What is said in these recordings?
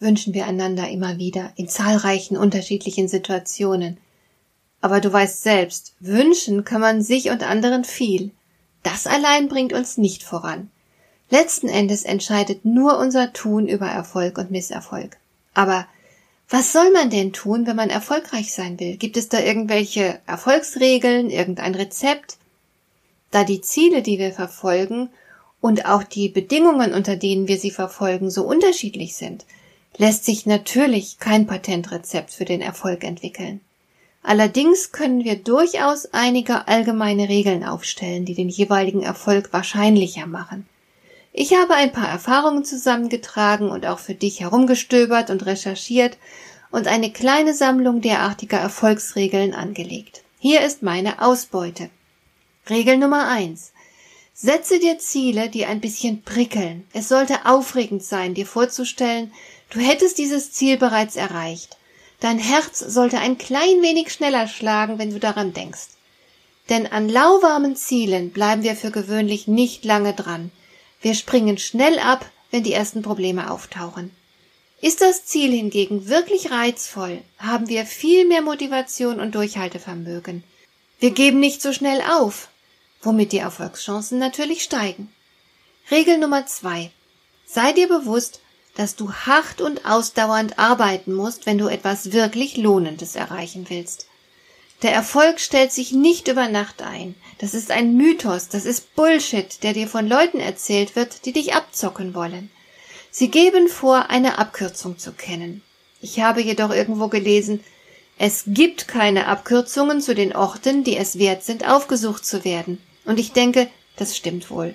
wünschen wir einander immer wieder in zahlreichen unterschiedlichen Situationen. Aber du weißt selbst, wünschen kann man sich und anderen viel. Das allein bringt uns nicht voran. Letzten Endes entscheidet nur unser Tun über Erfolg und Misserfolg. Aber was soll man denn tun, wenn man erfolgreich sein will? Gibt es da irgendwelche Erfolgsregeln, irgendein Rezept? Da die Ziele, die wir verfolgen, und auch die Bedingungen, unter denen wir sie verfolgen, so unterschiedlich sind, lässt sich natürlich kein Patentrezept für den Erfolg entwickeln. Allerdings können wir durchaus einige allgemeine Regeln aufstellen, die den jeweiligen Erfolg wahrscheinlicher machen. Ich habe ein paar Erfahrungen zusammengetragen und auch für dich herumgestöbert und recherchiert und eine kleine Sammlung derartiger Erfolgsregeln angelegt. Hier ist meine Ausbeute. Regel Nummer eins: Setze dir Ziele, die ein bisschen prickeln. Es sollte aufregend sein, dir vorzustellen, du hättest dieses Ziel bereits erreicht. Dein Herz sollte ein klein wenig schneller schlagen, wenn du daran denkst. Denn an lauwarmen Zielen bleiben wir für gewöhnlich nicht lange dran. Wir springen schnell ab, wenn die ersten Probleme auftauchen. Ist das Ziel hingegen wirklich reizvoll, haben wir viel mehr Motivation und Durchhaltevermögen. Wir geben nicht so schnell auf, womit die Erfolgschancen natürlich steigen. Regel Nummer zwei. Sei dir bewusst, dass du hart und ausdauernd arbeiten musst, wenn du etwas wirklich Lohnendes erreichen willst. Der Erfolg stellt sich nicht über Nacht ein. Das ist ein Mythos, das ist Bullshit, der dir von Leuten erzählt wird, die dich abzocken wollen. Sie geben vor, eine Abkürzung zu kennen. Ich habe jedoch irgendwo gelesen, es gibt keine Abkürzungen zu den Orten, die es wert sind, aufgesucht zu werden. Und ich denke, das stimmt wohl.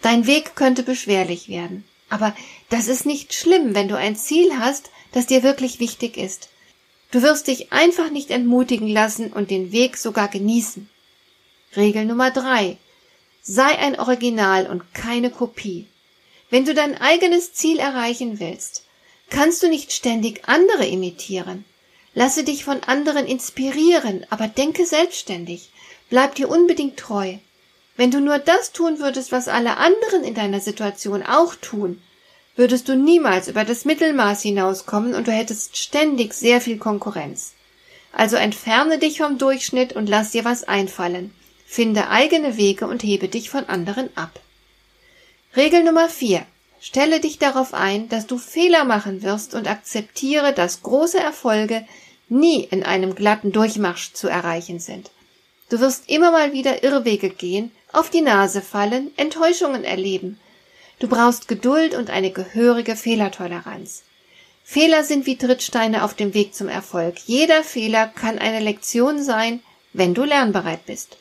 Dein Weg könnte beschwerlich werden. Aber das ist nicht schlimm, wenn du ein Ziel hast, das dir wirklich wichtig ist. Du wirst dich einfach nicht entmutigen lassen und den Weg sogar genießen. Regel Nummer drei. Sei ein Original und keine Kopie. Wenn du dein eigenes Ziel erreichen willst, kannst du nicht ständig andere imitieren. Lasse dich von anderen inspirieren, aber denke selbstständig. Bleib dir unbedingt treu. Wenn du nur das tun würdest, was alle anderen in deiner Situation auch tun, würdest du niemals über das Mittelmaß hinauskommen und du hättest ständig sehr viel Konkurrenz. Also entferne dich vom Durchschnitt und lass dir was einfallen. Finde eigene Wege und hebe dich von anderen ab. Regel Nummer vier: Stelle dich darauf ein, dass du Fehler machen wirst und akzeptiere, dass große Erfolge nie in einem glatten Durchmarsch zu erreichen sind. Du wirst immer mal wieder Irrwege gehen, auf die Nase fallen, Enttäuschungen erleben. Du brauchst Geduld und eine gehörige Fehlertoleranz. Fehler sind wie Trittsteine auf dem Weg zum Erfolg. Jeder Fehler kann eine Lektion sein, wenn du lernbereit bist.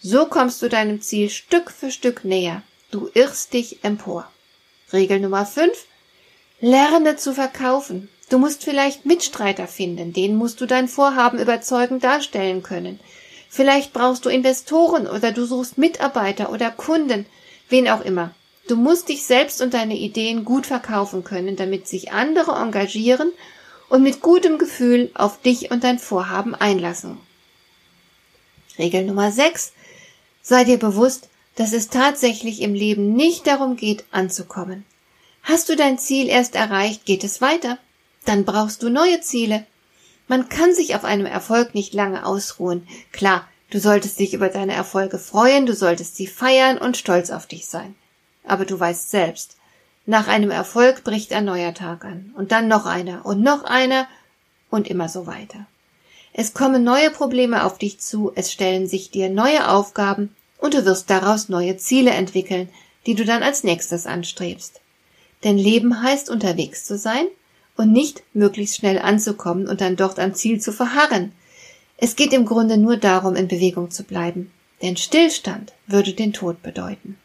So kommst du deinem Ziel Stück für Stück näher. Du irrst dich empor. Regel Nummer 5. Lerne zu verkaufen. Du musst vielleicht Mitstreiter finden, denen musst du dein Vorhaben überzeugend darstellen können. Vielleicht brauchst du Investoren oder du suchst Mitarbeiter oder Kunden, wen auch immer. Du musst dich selbst und deine Ideen gut verkaufen können, damit sich andere engagieren und mit gutem Gefühl auf dich und dein Vorhaben einlassen. Regel Nummer 6. Sei dir bewusst, dass es tatsächlich im Leben nicht darum geht, anzukommen. Hast du dein Ziel erst erreicht, geht es weiter. Dann brauchst du neue Ziele. Man kann sich auf einem Erfolg nicht lange ausruhen. Klar, du solltest dich über deine Erfolge freuen, du solltest sie feiern und stolz auf dich sein. Aber du weißt selbst, nach einem Erfolg bricht ein neuer Tag an, und dann noch einer und noch einer und immer so weiter. Es kommen neue Probleme auf dich zu, es stellen sich dir neue Aufgaben, und du wirst daraus neue Ziele entwickeln, die du dann als nächstes anstrebst. Denn Leben heißt unterwegs zu sein und nicht möglichst schnell anzukommen und dann dort am Ziel zu verharren. Es geht im Grunde nur darum, in Bewegung zu bleiben, denn Stillstand würde den Tod bedeuten.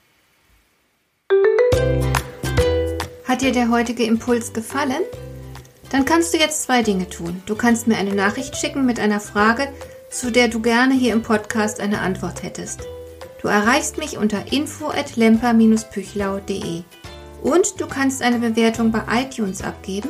Hat dir der heutige Impuls gefallen? Dann kannst du jetzt zwei Dinge tun. Du kannst mir eine Nachricht schicken mit einer Frage, zu der du gerne hier im Podcast eine Antwort hättest. Du erreichst mich unter info at lemper-püchlau.de. Und du kannst eine Bewertung bei iTunes abgeben,